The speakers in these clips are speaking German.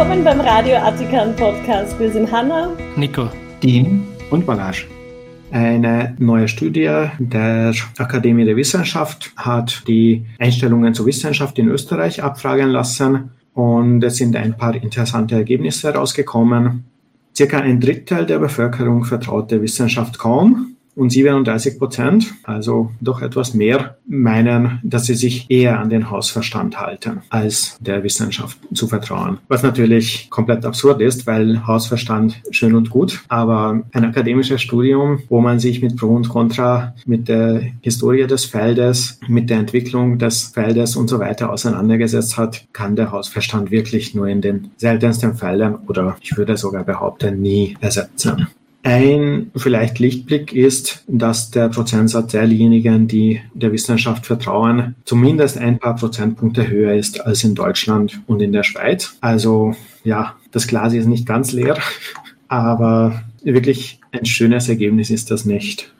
Willkommen beim Radio Attikan Podcast. Wir sind Hanna, Nico, Dean und Balazs. Eine neue Studie der Akademie der Wissenschaft hat die Einstellungen zur Wissenschaft in Österreich abfragen lassen und es sind ein paar interessante Ergebnisse herausgekommen. Circa ein Drittel der Bevölkerung vertraut der Wissenschaft kaum und 37 Prozent, also doch etwas mehr, meinen, dass sie sich eher an den Hausverstand halten, als der Wissenschaft zu vertrauen. Was natürlich komplett absurd ist, weil Hausverstand schön und gut, aber ein akademisches Studium, wo man sich mit Pro und Contra, mit der Historie des Feldes, mit der Entwicklung des Feldes und so weiter auseinandergesetzt hat, kann der Hausverstand wirklich nur in den seltensten Fällen oder ich würde sogar behaupten, nie ersetzen. Ein vielleicht Lichtblick ist, dass der Prozentsatz derjenigen, die der Wissenschaft vertrauen, zumindest ein paar Prozentpunkte höher ist als in Deutschland und in der Schweiz. Also ja, das Glas ist nicht ganz leer, aber wirklich ein schönes Ergebnis ist das nicht.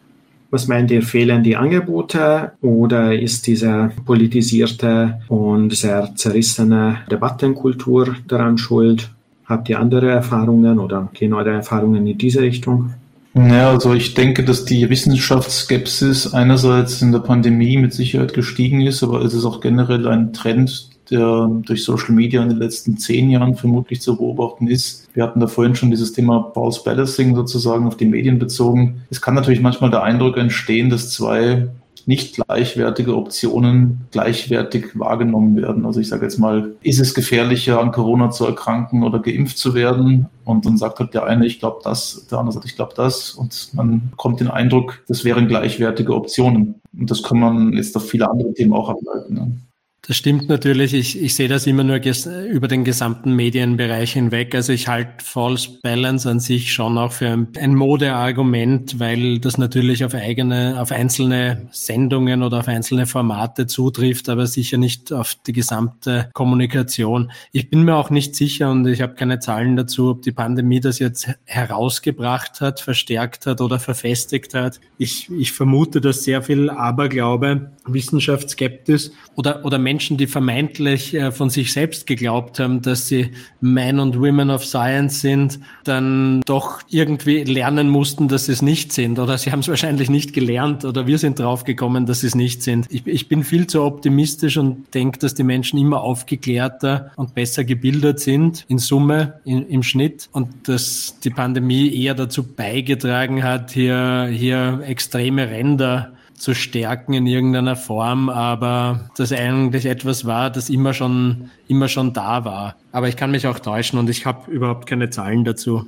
Was meint ihr, fehlen die Angebote oder ist diese politisierte und sehr zerrissene Debattenkultur daran schuld? Habt ihr andere Erfahrungen oder gehen eure Erfahrungen in diese Richtung? Ja, also ich denke, dass die Wissenschaftsskepsis einerseits in der Pandemie mit Sicherheit gestiegen ist, aber es ist auch generell ein Trend, der durch Social Media in den letzten zehn Jahren vermutlich zu beobachten ist. Wir hatten da vorhin schon dieses Thema False Balancing sozusagen auf die Medien bezogen. Es kann natürlich manchmal der Eindruck entstehen, dass zwei nicht gleichwertige Optionen gleichwertig wahrgenommen werden. Also ich sage jetzt mal, ist es gefährlicher, an Corona zu erkranken oder geimpft zu werden? Und dann sagt halt der eine, ich glaube das, der andere sagt, ich glaube das. Und man bekommt den Eindruck, das wären gleichwertige Optionen. Und das kann man jetzt auf viele andere Themen auch ableiten. Ne? Das stimmt natürlich. Ich, ich sehe das immer nur über den gesamten Medienbereich hinweg. Also ich halte False Balance an sich schon auch für ein, ein Modeargument, weil das natürlich auf eigene, auf einzelne Sendungen oder auf einzelne Formate zutrifft, aber sicher nicht auf die gesamte Kommunikation. Ich bin mir auch nicht sicher und ich habe keine Zahlen dazu, ob die Pandemie das jetzt herausgebracht hat, verstärkt hat oder verfestigt hat. Ich, ich vermute, dass sehr viel Aberglaube, Wissenschaftsskeptis oder, oder Menschen, die vermeintlich äh, von sich selbst geglaubt haben, dass sie Men und Women of Science sind, dann doch irgendwie lernen mussten, dass sie es nicht sind. Oder sie haben es wahrscheinlich nicht gelernt oder wir sind draufgekommen, dass sie es nicht sind. Ich, ich bin viel zu optimistisch und denke, dass die Menschen immer aufgeklärter und besser gebildet sind, in Summe, in, im Schnitt. Und dass die Pandemie eher dazu beigetragen hat, hier, hier extreme Ränder zu stärken in irgendeiner Form, aber das eigentlich etwas war, das immer schon, immer schon da war. Aber ich kann mich auch täuschen und ich habe überhaupt keine Zahlen dazu.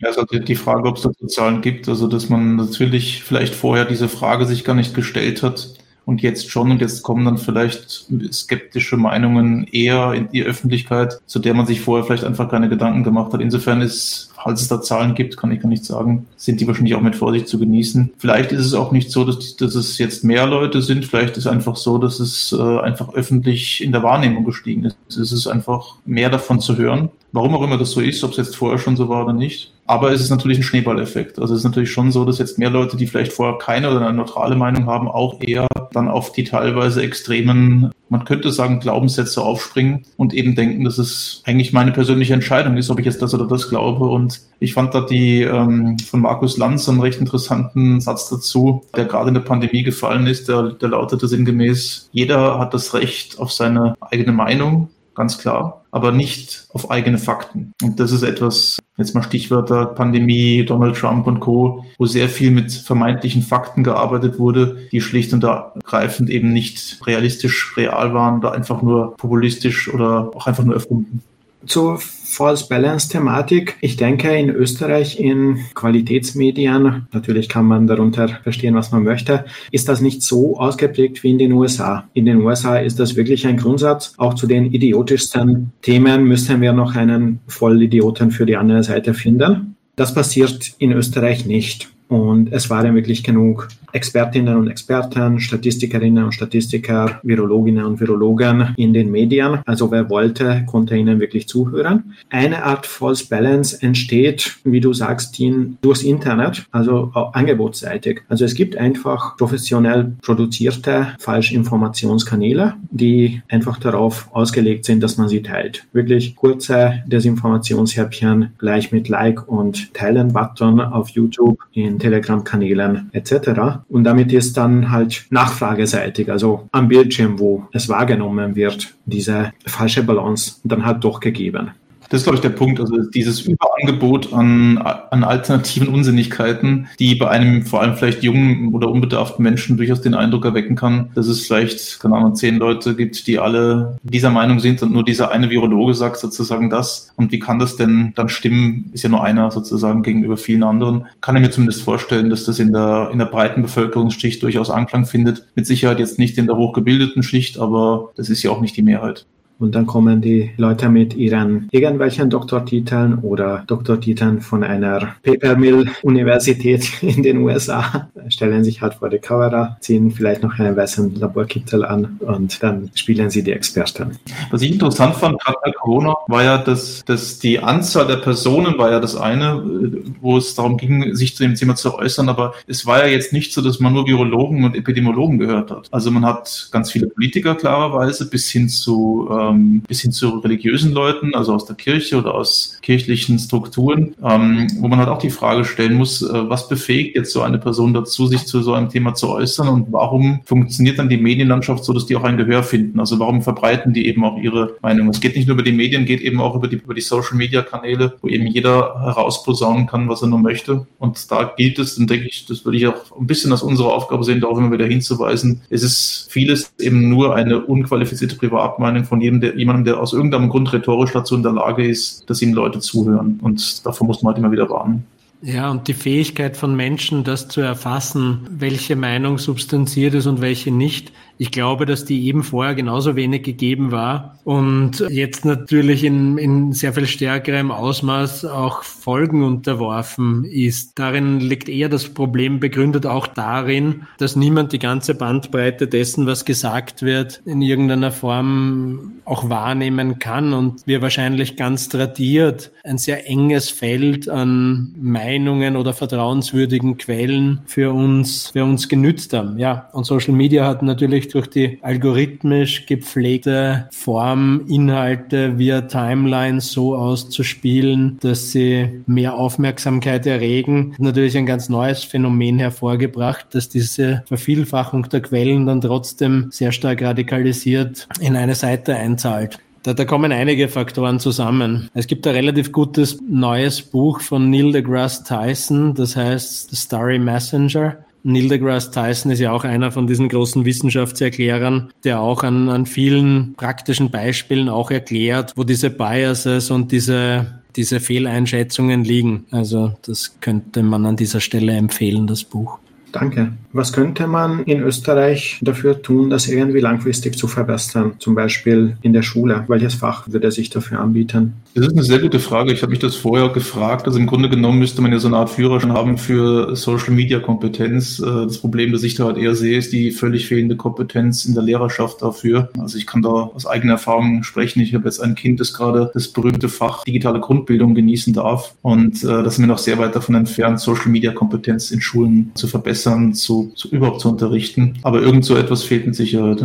Also die Frage, ob es dazu Zahlen gibt, also dass man natürlich vielleicht vorher diese Frage sich gar nicht gestellt hat und jetzt schon und jetzt kommen dann vielleicht skeptische Meinungen eher in die Öffentlichkeit, zu der man sich vorher vielleicht einfach keine Gedanken gemacht hat. Insofern ist falls es da Zahlen gibt, kann ich gar nicht sagen, sind die wahrscheinlich auch mit Vorsicht zu genießen. Vielleicht ist es auch nicht so, dass, dass es jetzt mehr Leute sind. Vielleicht ist es einfach so, dass es äh, einfach öffentlich in der Wahrnehmung gestiegen ist. Es ist einfach mehr davon zu hören. Warum auch immer das so ist, ob es jetzt vorher schon so war oder nicht. Aber es ist natürlich ein Schneeballeffekt. Also es ist natürlich schon so, dass jetzt mehr Leute, die vielleicht vorher keine oder eine neutrale Meinung haben, auch eher dann auf die teilweise extremen, man könnte sagen, Glaubenssätze aufspringen und eben denken, dass es eigentlich meine persönliche Entscheidung ist, ob ich jetzt das oder das glaube. Und ich fand da die ähm, von Markus Lanz einen recht interessanten Satz dazu, der gerade in der Pandemie gefallen ist, der, der lautete sinngemäß, jeder hat das Recht auf seine eigene Meinung, ganz klar, aber nicht auf eigene Fakten. Und das ist etwas, jetzt mal Stichwörter Pandemie, Donald Trump und Co., wo sehr viel mit vermeintlichen Fakten gearbeitet wurde, die schlicht und ergreifend eben nicht realistisch real waren oder einfach nur populistisch oder auch einfach nur erfunden zur False Balance Thematik. Ich denke, in Österreich in Qualitätsmedien, natürlich kann man darunter verstehen, was man möchte, ist das nicht so ausgeprägt wie in den USA. In den USA ist das wirklich ein Grundsatz. Auch zu den idiotischsten Themen müssen wir noch einen Vollidioten für die andere Seite finden. Das passiert in Österreich nicht. Und es waren wirklich genug Expertinnen und Experten, Statistikerinnen und Statistiker, Virologinnen und Virologen in den Medien. Also wer wollte, konnte ihnen wirklich zuhören. Eine Art False Balance entsteht, wie du sagst, in, durchs Internet, also angebotsseitig. Also es gibt einfach professionell produzierte Falschinformationskanäle, die einfach darauf ausgelegt sind, dass man sie teilt. Wirklich kurze Desinformationshäppchen gleich mit Like und Teilen-Button auf YouTube in Telegram-Kanälen etc. Und damit ist dann halt nachfrageseitig, also am Bildschirm, wo es wahrgenommen wird, diese falsche Balance dann halt doch gegeben. Das ist, glaube ich, der Punkt. Also dieses Überangebot an, an alternativen Unsinnigkeiten, die bei einem vor allem vielleicht jungen oder unbedarften Menschen durchaus den Eindruck erwecken kann, dass es vielleicht, keine Ahnung, zehn Leute gibt, die alle dieser Meinung sind und nur dieser eine Virologe sagt sozusagen das. Und wie kann das denn dann stimmen? Ist ja nur einer sozusagen gegenüber vielen anderen. Kann ich mir zumindest vorstellen, dass das in der, in der breiten Bevölkerungsschicht durchaus Anklang findet. Mit Sicherheit jetzt nicht in der hochgebildeten Schicht, aber das ist ja auch nicht die Mehrheit. Und dann kommen die Leute mit ihren irgendwelchen Doktortiteln oder Doktortiteln von einer Papermill-Universität in den USA, stellen sich halt vor die Kamera, ziehen vielleicht noch einen weißen Laborkittel an und dann spielen sie die Experten. Was ich interessant fand, gerade bei Corona, war ja, dass, dass die Anzahl der Personen war ja das eine, wo es darum ging, sich zu dem Thema zu äußern, aber es war ja jetzt nicht so, dass man nur Virologen und Epidemiologen gehört hat. Also man hat ganz viele Politiker klarerweise bis hin zu äh, ähm, bis hin zu religiösen Leuten, also aus der Kirche oder aus kirchlichen Strukturen, ähm, wo man halt auch die Frage stellen muss, äh, was befähigt jetzt so eine Person dazu, sich zu so einem Thema zu äußern und warum funktioniert dann die Medienlandschaft so, dass die auch ein Gehör finden? Also warum verbreiten die eben auch ihre Meinung? Es geht nicht nur über die Medien, geht eben auch über die, über die Social Media Kanäle, wo eben jeder herausposaunen kann, was er nur möchte. Und da gilt es, dann denke ich, das würde ich auch ein bisschen als unsere Aufgabe sehen, darauf immer wieder hinzuweisen. Es ist vieles eben nur eine unqualifizierte Privatmeinung von jedem, der, jemandem, der aus irgendeinem Grund rhetorisch dazu in der Lage ist, dass ihm Leute zuhören. Und davor muss man halt immer wieder warnen. Ja, und die Fähigkeit von Menschen, das zu erfassen, welche Meinung substanziert ist und welche nicht, ich glaube, dass die eben vorher genauso wenig gegeben war und jetzt natürlich in, in sehr viel stärkerem Ausmaß auch Folgen unterworfen ist. Darin liegt eher das Problem begründet auch darin, dass niemand die ganze Bandbreite dessen, was gesagt wird, in irgendeiner Form auch wahrnehmen kann und wir wahrscheinlich ganz tradiert ein sehr enges Feld an Meinungen oder vertrauenswürdigen Quellen für uns, für uns genützt haben. Ja, und Social Media hat natürlich durch die algorithmisch gepflegte Form, Inhalte via Timelines so auszuspielen, dass sie mehr Aufmerksamkeit erregen, natürlich ein ganz neues Phänomen hervorgebracht, dass diese Vervielfachung der Quellen dann trotzdem sehr stark radikalisiert in eine Seite einzahlt. Da, da kommen einige Faktoren zusammen. Es gibt ein relativ gutes neues Buch von Neil deGrasse Tyson, das heißt The Starry Messenger. Neil deGrasse Tyson ist ja auch einer von diesen großen Wissenschaftserklärern, der auch an, an vielen praktischen Beispielen auch erklärt, wo diese Biases und diese, diese Fehleinschätzungen liegen. Also das könnte man an dieser Stelle empfehlen, das Buch. Danke. Was könnte man in Österreich dafür tun, das irgendwie langfristig zu verbessern? Zum Beispiel in der Schule. Welches Fach würde sich dafür anbieten? Das ist eine sehr gute Frage. Ich habe mich das vorher gefragt. Also im Grunde genommen müsste man ja so eine Art Führerschein haben für Social Media Kompetenz. Äh, das Problem, das ich da halt eher sehe, ist die völlig fehlende Kompetenz in der Lehrerschaft dafür. Also ich kann da aus eigener Erfahrung sprechen. Ich habe jetzt ein Kind, das gerade das berühmte Fach digitale Grundbildung genießen darf. Und äh, das ist mir noch sehr weit davon entfernt, Social Media Kompetenz in Schulen zu verbessern, zu, zu überhaupt zu unterrichten. Aber irgend so etwas fehlt mit Sicherheit.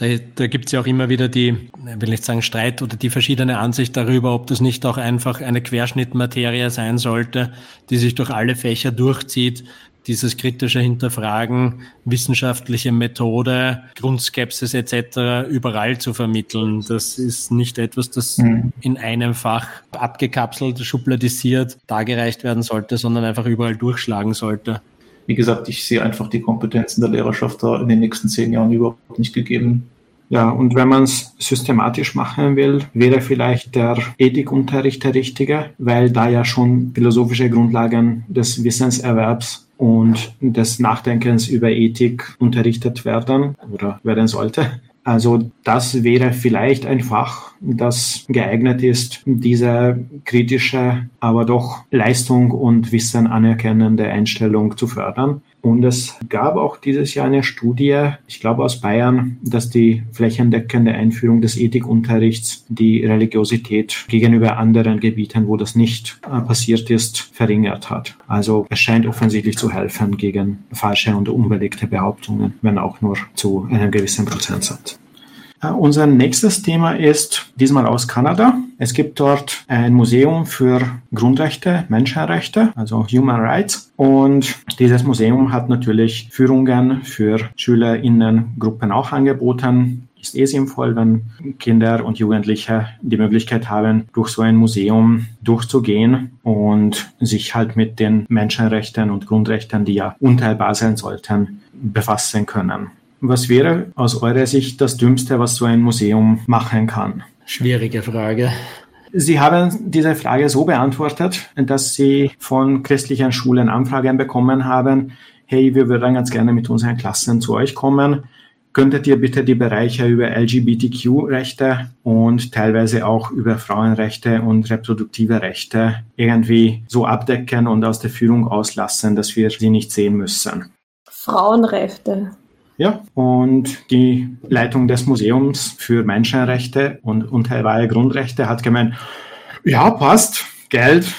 Da, da gibt es ja auch immer wieder die, will nicht sagen Streit oder die verschiedene Ansicht darüber, ob das nicht auch einfach eine Querschnittmaterie sein sollte, die sich durch alle Fächer durchzieht. Dieses kritische Hinterfragen, wissenschaftliche Methode, Grundskepsis etc. überall zu vermitteln. Das ist nicht etwas, das mhm. in einem Fach abgekapselt, schubladisiert dargereicht werden sollte, sondern einfach überall durchschlagen sollte wie gesagt, ich sehe einfach die Kompetenzen der Lehrerschaft da in den nächsten zehn Jahren überhaupt nicht gegeben. Ja, und wenn man es systematisch machen will, wäre vielleicht der Ethikunterricht der richtige, weil da ja schon philosophische Grundlagen des Wissenserwerbs und des Nachdenkens über Ethik unterrichtet werden oder werden sollte. Also das wäre vielleicht ein Fach, das geeignet ist, diese kritische, aber doch Leistung und Wissen anerkennende Einstellung zu fördern. Und es gab auch dieses Jahr eine Studie, ich glaube aus Bayern, dass die flächendeckende Einführung des Ethikunterrichts die Religiosität gegenüber anderen Gebieten, wo das nicht äh, passiert ist, verringert hat. Also es scheint offensichtlich zu helfen gegen falsche und unbelegte Behauptungen, wenn auch nur zu einem gewissen Prozentsatz. Uh, unser nächstes Thema ist diesmal aus Kanada. Es gibt dort ein Museum für Grundrechte, Menschenrechte, also Human Rights. Und dieses Museum hat natürlich Führungen für SchülerInnen-Gruppen auch angeboten. Ist eh sinnvoll, wenn Kinder und Jugendliche die Möglichkeit haben, durch so ein Museum durchzugehen und sich halt mit den Menschenrechten und Grundrechten, die ja unteilbar sein sollten, befassen können. Was wäre aus eurer Sicht das Dümmste, was so ein Museum machen kann? Schwierige Frage. Sie haben diese Frage so beantwortet, dass Sie von christlichen Schulen Anfragen bekommen haben. Hey, wir würden ganz gerne mit unseren Klassen zu euch kommen. Könntet ihr bitte die Bereiche über LGBTQ-Rechte und teilweise auch über Frauenrechte und reproduktive Rechte irgendwie so abdecken und aus der Führung auslassen, dass wir sie nicht sehen müssen? Frauenrechte. Ja, und die Leitung des Museums für Menschenrechte und unteilbare Grundrechte hat gemeint, ja, passt, Geld,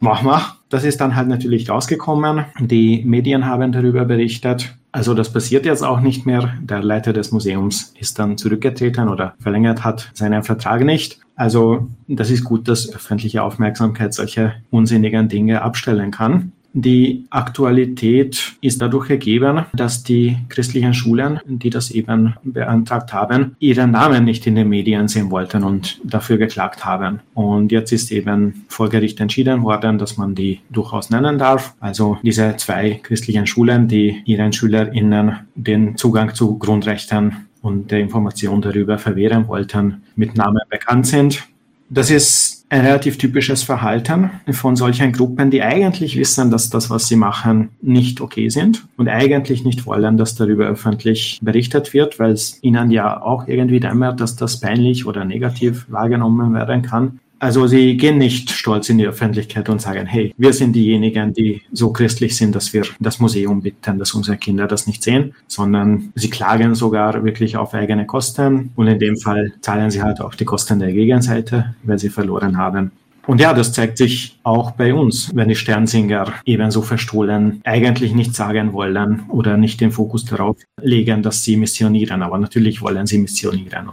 mach mal. Das ist dann halt natürlich rausgekommen. Die Medien haben darüber berichtet. Also das passiert jetzt auch nicht mehr. Der Leiter des Museums ist dann zurückgetreten oder verlängert hat seinen Vertrag nicht. Also das ist gut, dass öffentliche Aufmerksamkeit solche unsinnigen Dinge abstellen kann. Die Aktualität ist dadurch gegeben, dass die christlichen Schulen, die das eben beantragt haben, ihren Namen nicht in den Medien sehen wollten und dafür geklagt haben. Und jetzt ist eben vor Gericht entschieden worden, dass man die durchaus nennen darf. Also diese zwei christlichen Schulen, die ihren SchülerInnen den Zugang zu Grundrechten und der Information darüber verwehren wollten, mit Namen bekannt sind. Das ist ein relativ typisches Verhalten von solchen Gruppen, die eigentlich wissen, dass das, was sie machen, nicht okay sind und eigentlich nicht wollen, dass darüber öffentlich berichtet wird, weil es ihnen ja auch irgendwie dämmert, dass das peinlich oder negativ wahrgenommen werden kann. Also sie gehen nicht stolz in die Öffentlichkeit und sagen, hey, wir sind diejenigen, die so christlich sind, dass wir das Museum bitten, dass unsere Kinder das nicht sehen, sondern sie klagen sogar wirklich auf eigene Kosten und in dem Fall zahlen sie halt auch die Kosten der Gegenseite, weil sie verloren haben. Und ja, das zeigt sich auch bei uns, wenn die Sternsinger ebenso verstohlen eigentlich nicht sagen wollen oder nicht den Fokus darauf legen, dass sie missionieren. Aber natürlich wollen sie missionieren.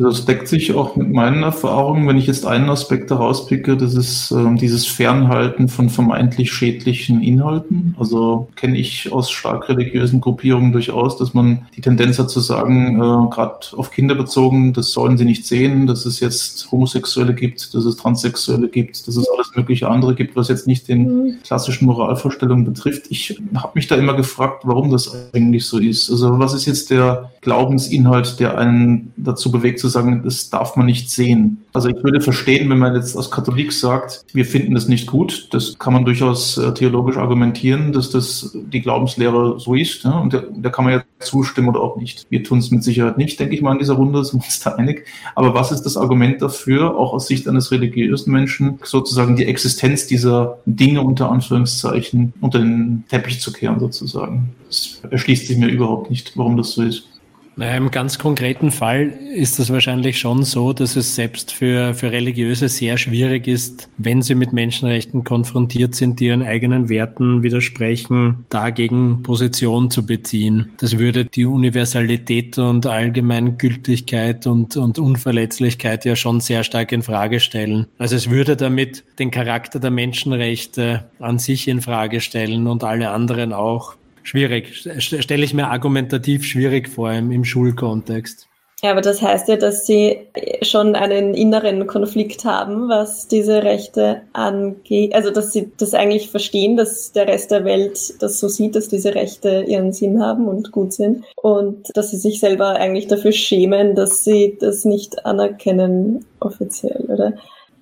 Das deckt sich auch mit meinen Erfahrungen. Wenn ich jetzt einen Aspekt herauspicke, das ist äh, dieses Fernhalten von vermeintlich schädlichen Inhalten. Also kenne ich aus stark religiösen Gruppierungen durchaus, dass man die Tendenz hat zu sagen, äh, gerade auf Kinder bezogen, das sollen sie nicht sehen, dass es jetzt Homosexuelle gibt, dass es Transsexuelle gibt, dass es alles mögliche andere gibt, was jetzt nicht den mhm. klassischen Moralvorstellungen betrifft. Ich habe mich da immer gefragt, warum das eigentlich so ist. Also was ist jetzt der Glaubensinhalt, der einen dazu bewegt zu sagen, das darf man nicht sehen. Also ich würde verstehen, wenn man jetzt als Katholik sagt, wir finden das nicht gut. Das kann man durchaus äh, theologisch argumentieren, dass das die Glaubenslehre so ist. Und da, da, kann man ja zustimmen oder auch nicht. Wir tun es mit Sicherheit nicht, denke ich mal, in dieser Runde, sind wir uns da einig. Aber was ist das Argument dafür, auch aus Sicht eines religiösen Menschen, sozusagen die Existenz dieser Dinge unter Anführungszeichen unter den Teppich zu kehren, sozusagen? Das erschließt sich mir überhaupt nicht, warum das so ist. Naja, Im ganz konkreten Fall ist es wahrscheinlich schon so, dass es selbst für, für Religiöse sehr schwierig ist, wenn sie mit Menschenrechten konfrontiert sind, die ihren eigenen Werten widersprechen, dagegen Position zu beziehen. Das würde die Universalität und Allgemeingültigkeit und, und Unverletzlichkeit ja schon sehr stark in Frage stellen. Also es würde damit den Charakter der Menschenrechte an sich in Frage stellen und alle anderen auch. Schwierig. Stelle ich mir argumentativ schwierig vor im, im Schulkontext. Ja, aber das heißt ja, dass sie schon einen inneren Konflikt haben, was diese Rechte angeht. Also, dass sie das eigentlich verstehen, dass der Rest der Welt das so sieht, dass diese Rechte ihren Sinn haben und gut sind. Und dass sie sich selber eigentlich dafür schämen, dass sie das nicht anerkennen offiziell, oder?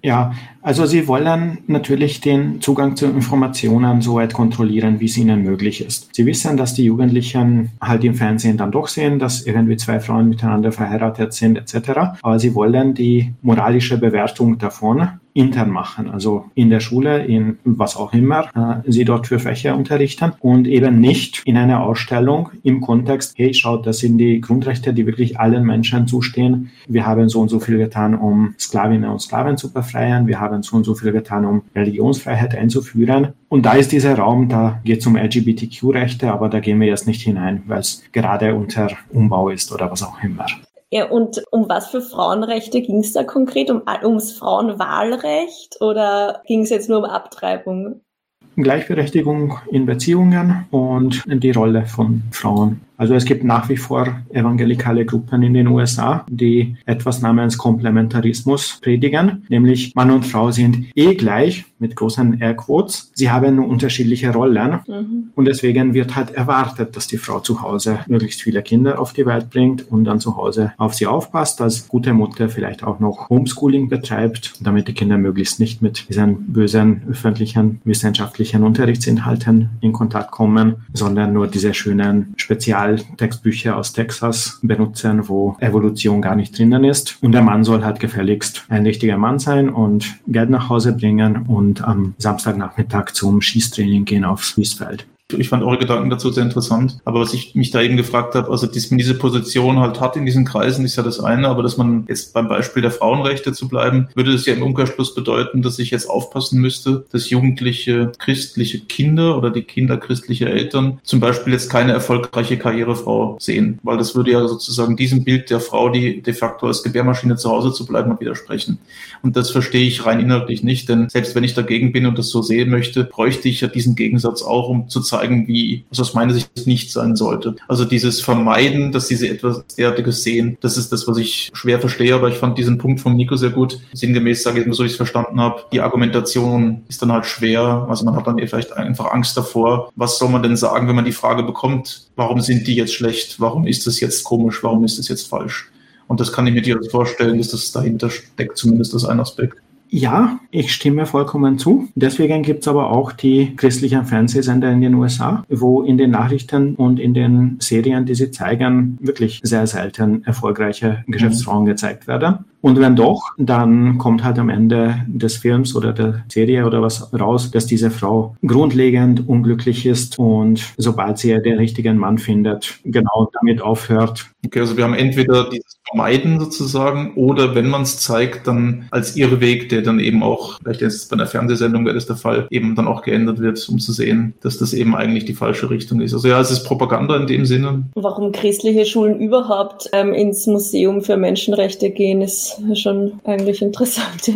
Ja, also sie wollen natürlich den Zugang zu Informationen so weit kontrollieren, wie es ihnen möglich ist. Sie wissen, dass die Jugendlichen halt im Fernsehen dann doch sehen, dass irgendwie zwei Frauen miteinander verheiratet sind etc. Aber sie wollen die moralische Bewertung davon intern machen, also in der Schule, in was auch immer äh, sie dort für Fächer unterrichten und eben nicht in einer Ausstellung im Kontext, hey, schaut, das sind die Grundrechte, die wirklich allen Menschen zustehen. Wir haben so und so viel getan, um Sklavinnen und Sklaven zu befreien. Wir haben so und so viel getan, um Religionsfreiheit einzuführen. Und da ist dieser Raum, da geht es um LGBTQ-Rechte, aber da gehen wir jetzt nicht hinein, weil es gerade unter Umbau ist oder was auch immer. Ja, und um was für Frauenrechte ging es da konkret? Um, ums Frauenwahlrecht oder ging es jetzt nur um Abtreibung? Gleichberechtigung in Beziehungen und die Rolle von Frauen. Also es gibt nach wie vor evangelikale Gruppen in den USA, die etwas namens Komplementarismus predigen, nämlich Mann und Frau sind eh gleich mit großen Airquotes. Sie haben nur unterschiedliche Rollen mhm. und deswegen wird halt erwartet, dass die Frau zu Hause möglichst viele Kinder auf die Welt bringt und dann zu Hause auf sie aufpasst, als gute Mutter vielleicht auch noch Homeschooling betreibt, damit die Kinder möglichst nicht mit diesen bösen öffentlichen wissenschaftlichen Unterrichtsinhalten in Kontakt kommen, sondern nur diese schönen Spezial Textbücher aus Texas benutzen, wo Evolution gar nicht drinnen ist. Und der Mann soll halt gefälligst ein richtiger Mann sein und Geld nach Hause bringen und am Samstagnachmittag zum Schießtraining gehen aufs Wiesfeld. Ich fand eure Gedanken dazu sehr interessant. Aber was ich mich da eben gefragt habe, also dass man diese Position halt hat in diesen Kreisen, ist ja das eine. Aber dass man jetzt beim Beispiel der Frauenrechte zu bleiben, würde das ja im Umkehrschluss bedeuten, dass ich jetzt aufpassen müsste, dass jugendliche christliche Kinder oder die Kinder christlicher Eltern zum Beispiel jetzt keine erfolgreiche Karrierefrau sehen. Weil das würde ja sozusagen diesem Bild der Frau, die de facto als Gebärmaschine zu Hause zu bleiben, widersprechen. Und das verstehe ich rein inhaltlich nicht, denn selbst wenn ich dagegen bin und das so sehen möchte, bräuchte ich ja diesen Gegensatz auch, um zu zeigen, zeigen, wie es aus meiner Sicht nicht sein sollte. Also dieses Vermeiden, dass diese etwas derartiges sehen, das ist das, was ich schwer verstehe, aber ich fand diesen Punkt von Nico sehr gut. Sinngemäß sage ich mal, so ich es verstanden habe, die Argumentation ist dann halt schwer. Also man hat dann vielleicht einfach Angst davor. Was soll man denn sagen, wenn man die Frage bekommt, warum sind die jetzt schlecht? Warum ist das jetzt komisch? Warum ist das jetzt falsch? Und das kann ich mir durchaus vorstellen, dass das dahinter steckt, zumindest das ein Aspekt. Ja, ich stimme vollkommen zu. Deswegen gibt's aber auch die christlichen Fernsehsender in den USA, wo in den Nachrichten und in den Serien, die sie zeigen, wirklich sehr selten erfolgreiche Geschäftsfrauen mhm. gezeigt werden. Und wenn doch, dann kommt halt am Ende des Films oder der Serie oder was raus, dass diese Frau grundlegend unglücklich ist und sobald sie den richtigen Mann findet, genau damit aufhört. Okay, also wir haben entweder dieses Vermeiden sozusagen oder wenn man es zeigt, dann als Irrweg, der dann eben auch, vielleicht ist es bei einer Fernsehsendung wäre das der Fall, eben dann auch geändert wird, um zu sehen, dass das eben eigentlich die falsche Richtung ist. Also ja, es ist Propaganda in dem Sinne. Warum christliche Schulen überhaupt ähm, ins Museum für Menschenrechte gehen, ist schon eigentlich interessant.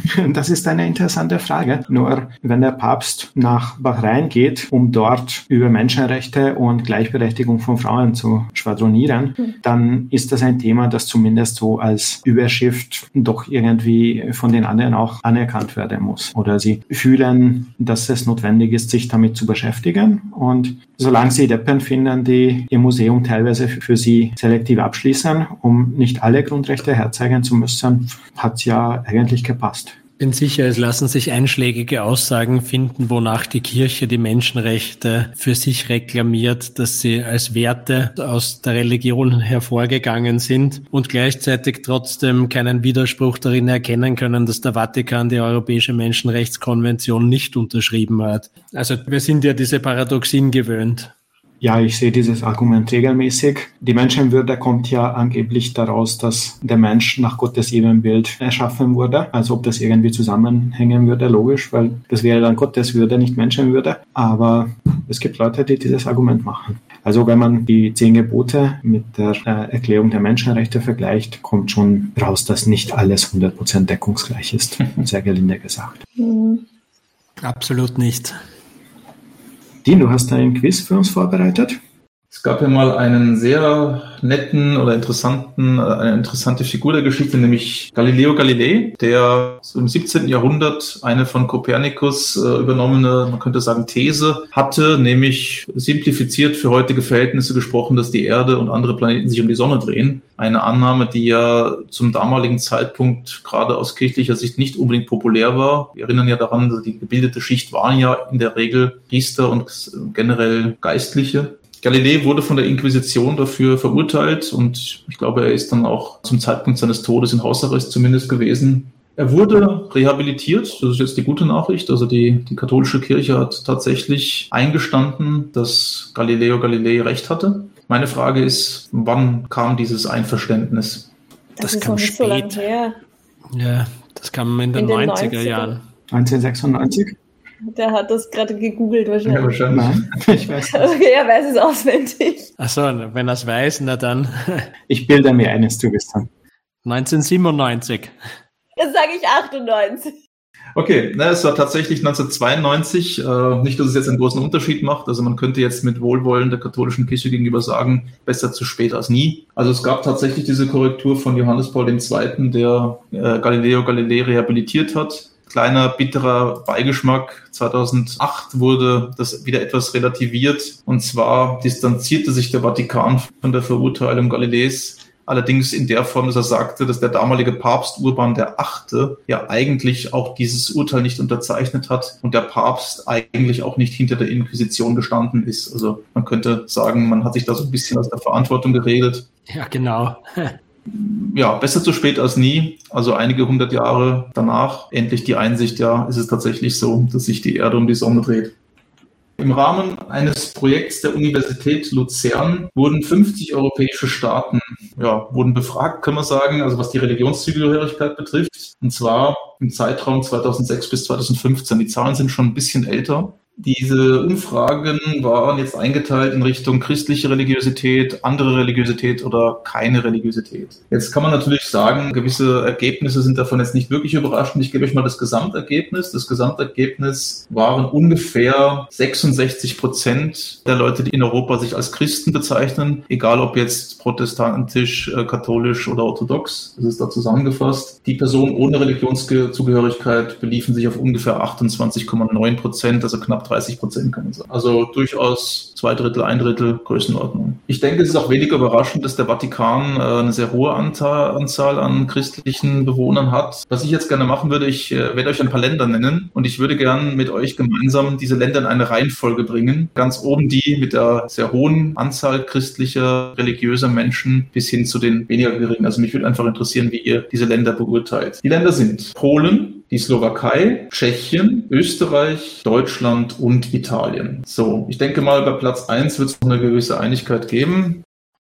Das ist eine interessante Frage. Nur wenn der Papst nach Bahrain geht, um dort über Menschenrechte und Gleichberechtigung von Frauen zu schwadronieren, mhm. dann ist das ein Thema, das zumindest so als Überschrift doch irgendwie von den anderen auch anerkannt werden muss. Oder sie fühlen, dass es notwendig ist, sich damit zu beschäftigen. Und solange sie Deppen finden, die im Museum teilweise für sie selektiv abschließen, um nicht alle Grundrechte herzeigen zu müssen, hat es ja eigentlich gepasst bin sicher, es lassen sich einschlägige Aussagen finden, wonach die Kirche die Menschenrechte für sich reklamiert, dass sie als Werte aus der Religion hervorgegangen sind und gleichzeitig trotzdem keinen Widerspruch darin erkennen können, dass der Vatikan die Europäische Menschenrechtskonvention nicht unterschrieben hat. Also wir sind ja diese Paradoxien gewöhnt. Ja, ich sehe dieses Argument regelmäßig. Die Menschenwürde kommt ja angeblich daraus, dass der Mensch nach Gottes Ebenbild erschaffen wurde. Also ob das irgendwie zusammenhängen würde, logisch, weil das wäre dann Gottes Würde, nicht Menschenwürde. Aber es gibt Leute, die dieses Argument machen. Also wenn man die zehn Gebote mit der äh, Erklärung der Menschenrechte vergleicht, kommt schon raus, dass nicht alles 100% deckungsgleich ist. Sehr gelinde gesagt. Mhm. Absolut nicht. Du hast einen Quiz für uns vorbereitet? Es gab ja mal einen sehr netten oder interessanten, äh, eine interessante Figur der Geschichte, nämlich Galileo Galilei, der im 17. Jahrhundert eine von Kopernikus äh, übernommene, man könnte sagen, These hatte, nämlich simplifiziert für heutige Verhältnisse gesprochen, dass die Erde und andere Planeten sich um die Sonne drehen. Eine Annahme, die ja zum damaligen Zeitpunkt gerade aus kirchlicher Sicht nicht unbedingt populär war. Wir erinnern ja daran, die gebildete Schicht waren ja in der Regel Priester und generell Geistliche. Galilei wurde von der Inquisition dafür verurteilt und ich glaube, er ist dann auch zum Zeitpunkt seines Todes in Hausarrest zumindest gewesen. Er wurde rehabilitiert, das ist jetzt die gute Nachricht. Also die, die katholische Kirche hat tatsächlich eingestanden, dass Galileo Galilei recht hatte. Meine Frage ist, wann kam dieses Einverständnis? Das, das kam spät. So ja, das kam in den, in den 90er, 90er Jahren. 1996? Der hat das gerade gegoogelt wahrscheinlich. Ja, wahrscheinlich. Nein, ich weiß nicht. Okay, er weiß es auswendig. Achso, wenn er es weiß, na dann. Ich bilde mir eines du bist dann. 1997. Jetzt sage ich 98. Okay, na, es war tatsächlich 1992. Äh, nicht, dass es jetzt einen großen Unterschied macht. Also man könnte jetzt mit Wohlwollen der katholischen Kirche gegenüber sagen, besser zu spät als nie. Also es gab tatsächlich diese Korrektur von Johannes Paul II., der äh, Galileo Galilei rehabilitiert hat kleiner bitterer Beigeschmack. 2008 wurde das wieder etwas relativiert. Und zwar distanzierte sich der Vatikan von der Verurteilung Galileis. Allerdings in der Form, dass er sagte, dass der damalige Papst Urban der Achte ja eigentlich auch dieses Urteil nicht unterzeichnet hat und der Papst eigentlich auch nicht hinter der Inquisition gestanden ist. Also man könnte sagen, man hat sich da so ein bisschen aus der Verantwortung geredet. Ja, genau. Ja, besser zu spät als nie. Also einige hundert Jahre danach endlich die Einsicht, ja, ist es tatsächlich so, dass sich die Erde um die Sonne dreht. Im Rahmen eines Projekts der Universität Luzern wurden 50 europäische Staaten, ja, wurden befragt, können wir sagen, also was die Religionszugehörigkeit betrifft. Und zwar im Zeitraum 2006 bis 2015. Die Zahlen sind schon ein bisschen älter. Diese Umfragen waren jetzt eingeteilt in Richtung christliche Religiosität, andere Religiosität oder keine Religiosität. Jetzt kann man natürlich sagen, gewisse Ergebnisse sind davon jetzt nicht wirklich überraschend. Ich gebe euch mal das Gesamtergebnis. Das Gesamtergebnis waren ungefähr 66 Prozent der Leute, die in Europa sich als Christen bezeichnen, egal ob jetzt protestantisch, äh, katholisch oder orthodox. Das ist da zusammengefasst. Die Personen ohne Religionszugehörigkeit beliefen sich auf ungefähr 28,9 Prozent, also knapp 30 Prozent kann man sagen. Also durchaus zwei Drittel, ein Drittel Größenordnung. Ich denke, es ist auch weniger überraschend, dass der Vatikan äh, eine sehr hohe Anzahl, Anzahl an christlichen Bewohnern hat. Was ich jetzt gerne machen würde, ich äh, werde euch ein paar Länder nennen und ich würde gerne mit euch gemeinsam diese Länder in eine Reihenfolge bringen. Ganz oben die mit der sehr hohen Anzahl christlicher, religiöser Menschen bis hin zu den weniger geringen. Also mich würde einfach interessieren, wie ihr diese Länder beurteilt. Die Länder sind Polen, die Slowakei, Tschechien, Österreich, Deutschland und Italien. So, ich denke mal, bei Platz 1 wird es noch eine gewisse Einigkeit geben.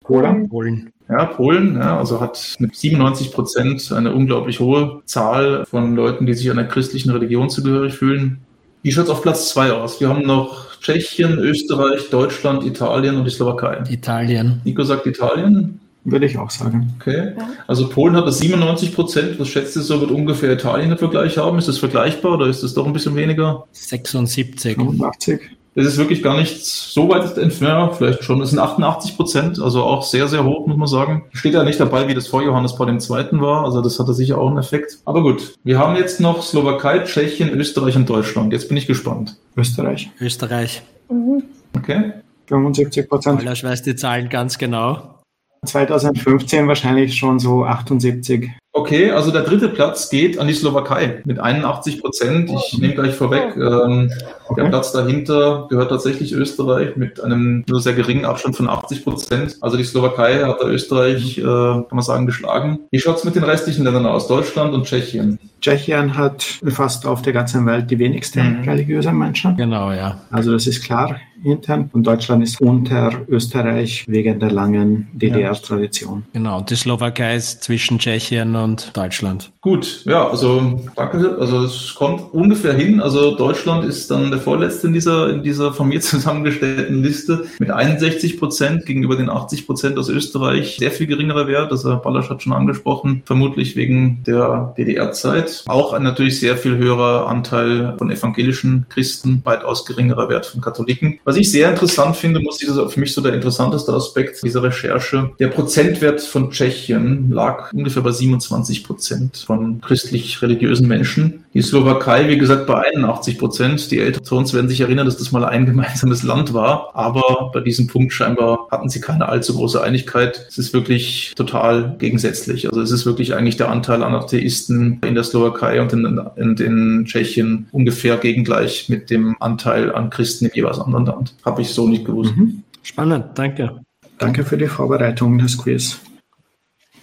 Polen. Polen. Ja, Polen, ja, also hat mit 97 Prozent eine unglaublich hohe Zahl von Leuten, die sich einer christlichen Religion zugehörig fühlen. Wie schaut es auf Platz 2 aus? Wir haben noch Tschechien, Österreich, Deutschland, Italien und die Slowakei. Italien. Nico sagt Italien. Würde ich auch sagen. Okay. Also Polen hat das 97 Prozent. Was schätzt ihr so, wird ungefähr Italien im Vergleich haben? Ist das vergleichbar oder ist das doch ein bisschen weniger? 76. 85. Das ist wirklich gar nicht so weit entfernt, vielleicht schon. Das sind 88 Prozent, also auch sehr, sehr hoch, muss man sagen. Steht ja nicht dabei, wie das vor Johannes Paul II. war, also das hatte sicher auch einen Effekt. Aber gut, wir haben jetzt noch Slowakei, Tschechien, Österreich und Deutschland. Jetzt bin ich gespannt. Österreich. Österreich. Mhm. Okay. 75 Prozent. Ich weiß die Zahlen ganz genau. 2015 wahrscheinlich schon so 78. Okay, also der dritte Platz geht an die Slowakei mit 81 Prozent. Ich nehme gleich vorweg, ähm, okay. der Platz dahinter gehört tatsächlich Österreich mit einem nur sehr geringen Abstand von 80 Prozent. Also die Slowakei hat da Österreich, äh, kann man sagen, geschlagen. Wie schaut's mit den restlichen Ländern aus? Deutschland und Tschechien? Tschechien hat fast auf der ganzen Welt die wenigsten mhm. religiösen Menschen. Genau, ja. Also das ist klar intern. Und Deutschland ist unter Österreich wegen der langen DDR-Tradition. Genau, die Slowakei ist zwischen Tschechien und Deutschland. Gut, ja, also danke. Also es kommt ungefähr hin. Also Deutschland ist dann der vorletzte in dieser, in dieser von mir zusammengestellten Liste mit 61 Prozent gegenüber den 80 Prozent aus Österreich. Sehr viel geringerer Wert, das Herr Ballasch hat schon angesprochen, vermutlich wegen der DDR-Zeit. Auch ein natürlich sehr viel höherer Anteil von evangelischen Christen, weitaus geringerer Wert von Katholiken. Was Was ich sehr interessant finde, muss ich das für mich so der interessanteste Aspekt dieser Recherche. Der Prozentwert von Tschechien lag ungefähr bei 27 Prozent von christlich-religiösen Menschen. Die Slowakei, wie gesagt, bei 81 Prozent. Die Älteren zu uns werden sich erinnern, dass das mal ein gemeinsames Land war. Aber bei diesem Punkt scheinbar hatten sie keine allzu große Einigkeit. Es ist wirklich total gegensätzlich. Also es ist wirklich eigentlich der Anteil an Atheisten in der Slowakei und in, in, in Tschechien ungefähr gegengleich mit dem Anteil an Christen im jeweils anderen Land. Habe ich so nicht gewusst. Mhm. Spannend, danke. Danke für die Vorbereitung des Quiz.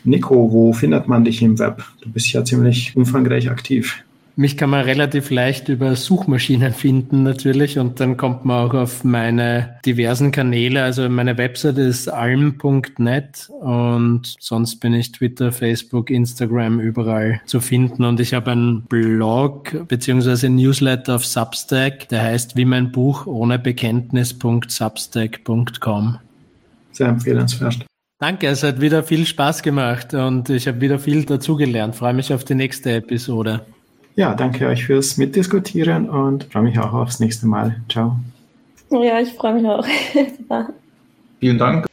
Nico, wo findet man dich im Web? Du bist ja ziemlich umfangreich aktiv. Mich kann man relativ leicht über Suchmaschinen finden natürlich und dann kommt man auch auf meine diversen Kanäle. Also meine Website ist alm.net und sonst bin ich Twitter, Facebook, Instagram überall zu finden und ich habe einen Blog beziehungsweise Newsletter auf Substack, der heißt wie mein Buch ohne Bekenntnis.substack.com. Sehr empfehlenswert. Danke, es hat wieder viel Spaß gemacht und ich habe wieder viel dazugelernt. Freue mich auf die nächste Episode. Ja, danke euch fürs Mitdiskutieren und freue mich auch aufs nächste Mal. Ciao. Ja, ich freue mich auch. Vielen Dank.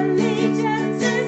allegiance